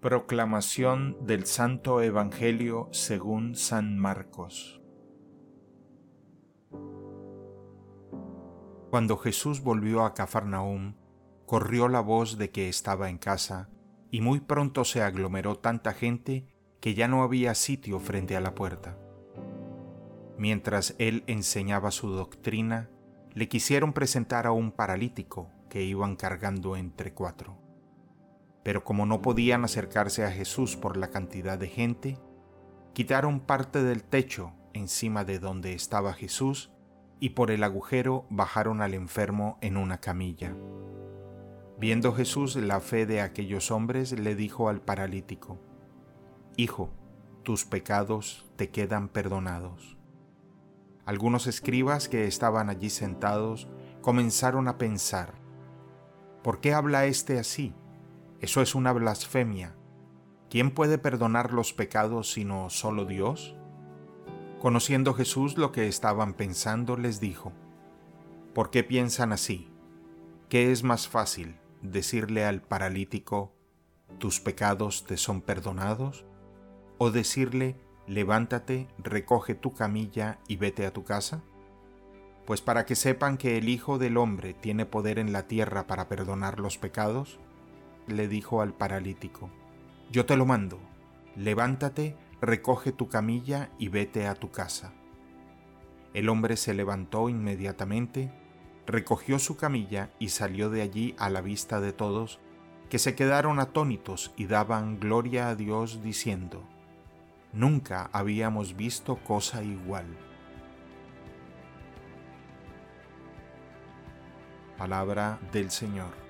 Proclamación del Santo Evangelio según San Marcos Cuando Jesús volvió a Cafarnaúm, corrió la voz de que estaba en casa, y muy pronto se aglomeró tanta gente que ya no había sitio frente a la puerta. Mientras él enseñaba su doctrina, le quisieron presentar a un paralítico que iban cargando entre cuatro. Pero como no podían acercarse a Jesús por la cantidad de gente, quitaron parte del techo encima de donde estaba Jesús y por el agujero bajaron al enfermo en una camilla. Viendo Jesús la fe de aquellos hombres, le dijo al paralítico, Hijo, tus pecados te quedan perdonados. Algunos escribas que estaban allí sentados comenzaron a pensar, ¿por qué habla éste así? Eso es una blasfemia. ¿Quién puede perdonar los pecados sino solo Dios? Conociendo Jesús lo que estaban pensando, les dijo, ¿por qué piensan así? ¿Qué es más fácil, decirle al paralítico, tus pecados te son perdonados? ¿O decirle, levántate, recoge tu camilla y vete a tu casa? Pues para que sepan que el Hijo del Hombre tiene poder en la tierra para perdonar los pecados, le dijo al paralítico, yo te lo mando, levántate, recoge tu camilla y vete a tu casa. El hombre se levantó inmediatamente, recogió su camilla y salió de allí a la vista de todos, que se quedaron atónitos y daban gloria a Dios diciendo, Nunca habíamos visto cosa igual. Palabra del Señor.